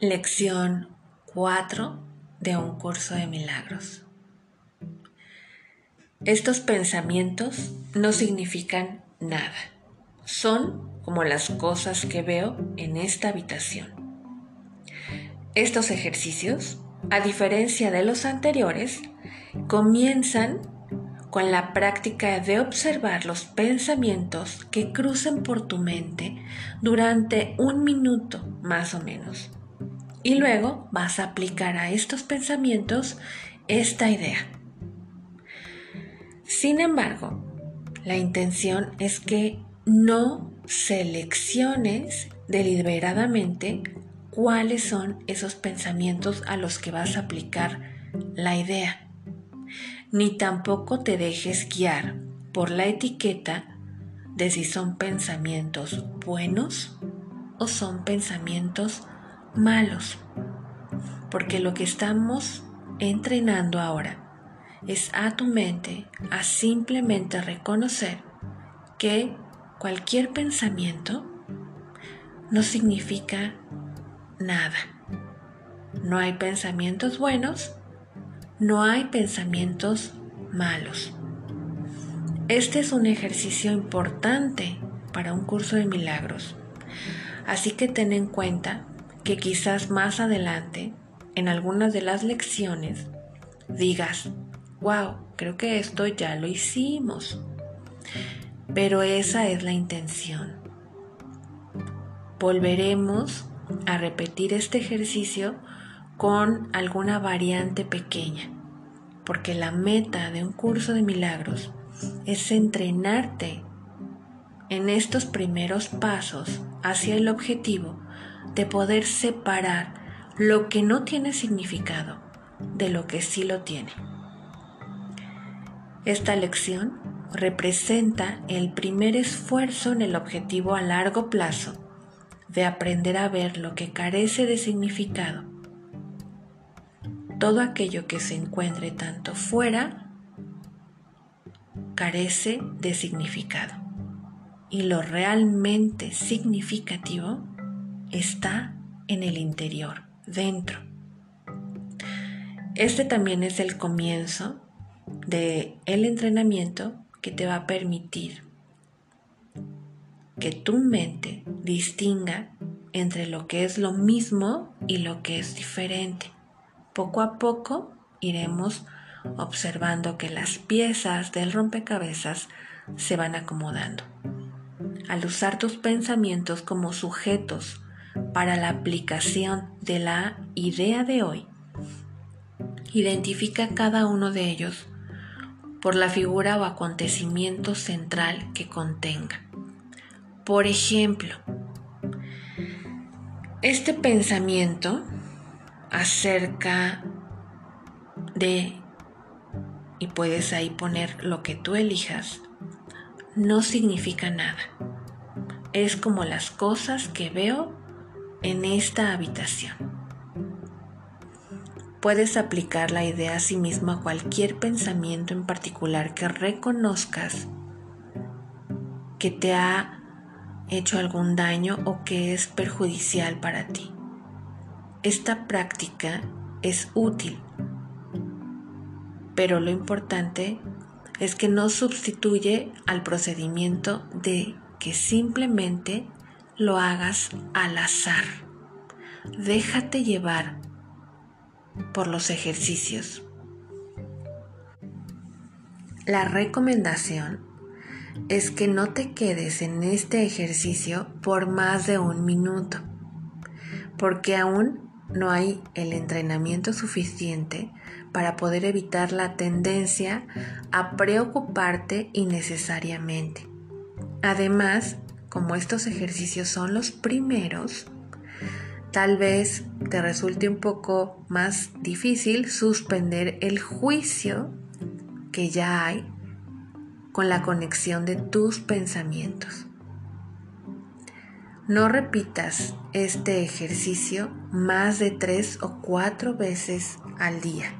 Lección 4 de un curso de milagros. Estos pensamientos no significan nada. Son como las cosas que veo en esta habitación. Estos ejercicios, a diferencia de los anteriores, comienzan con la práctica de observar los pensamientos que crucen por tu mente durante un minuto más o menos. Y luego vas a aplicar a estos pensamientos esta idea. Sin embargo, la intención es que no selecciones deliberadamente cuáles son esos pensamientos a los que vas a aplicar la idea ni tampoco te dejes guiar por la etiqueta de si son pensamientos buenos o son pensamientos malos. Porque lo que estamos entrenando ahora es a tu mente a simplemente reconocer que cualquier pensamiento no significa nada. No hay pensamientos buenos no hay pensamientos malos. Este es un ejercicio importante para un curso de milagros. Así que ten en cuenta que quizás más adelante, en algunas de las lecciones, digas, wow, creo que esto ya lo hicimos. Pero esa es la intención. Volveremos a repetir este ejercicio con alguna variante pequeña, porque la meta de un curso de milagros es entrenarte en estos primeros pasos hacia el objetivo de poder separar lo que no tiene significado de lo que sí lo tiene. Esta lección representa el primer esfuerzo en el objetivo a largo plazo de aprender a ver lo que carece de significado todo aquello que se encuentre tanto fuera carece de significado. Y lo realmente significativo está en el interior, dentro. Este también es el comienzo de el entrenamiento que te va a permitir que tu mente distinga entre lo que es lo mismo y lo que es diferente. Poco a poco iremos observando que las piezas del rompecabezas se van acomodando. Al usar tus pensamientos como sujetos para la aplicación de la idea de hoy, identifica cada uno de ellos por la figura o acontecimiento central que contenga. Por ejemplo, este pensamiento acerca de, y puedes ahí poner lo que tú elijas, no significa nada. Es como las cosas que veo en esta habitación. Puedes aplicar la idea a sí mismo a cualquier pensamiento en particular que reconozcas que te ha hecho algún daño o que es perjudicial para ti. Esta práctica es útil, pero lo importante es que no sustituye al procedimiento de que simplemente lo hagas al azar. Déjate llevar por los ejercicios. La recomendación es que no te quedes en este ejercicio por más de un minuto, porque aún no hay el entrenamiento suficiente para poder evitar la tendencia a preocuparte innecesariamente. Además, como estos ejercicios son los primeros, tal vez te resulte un poco más difícil suspender el juicio que ya hay con la conexión de tus pensamientos. No repitas este ejercicio más de tres o cuatro veces al día.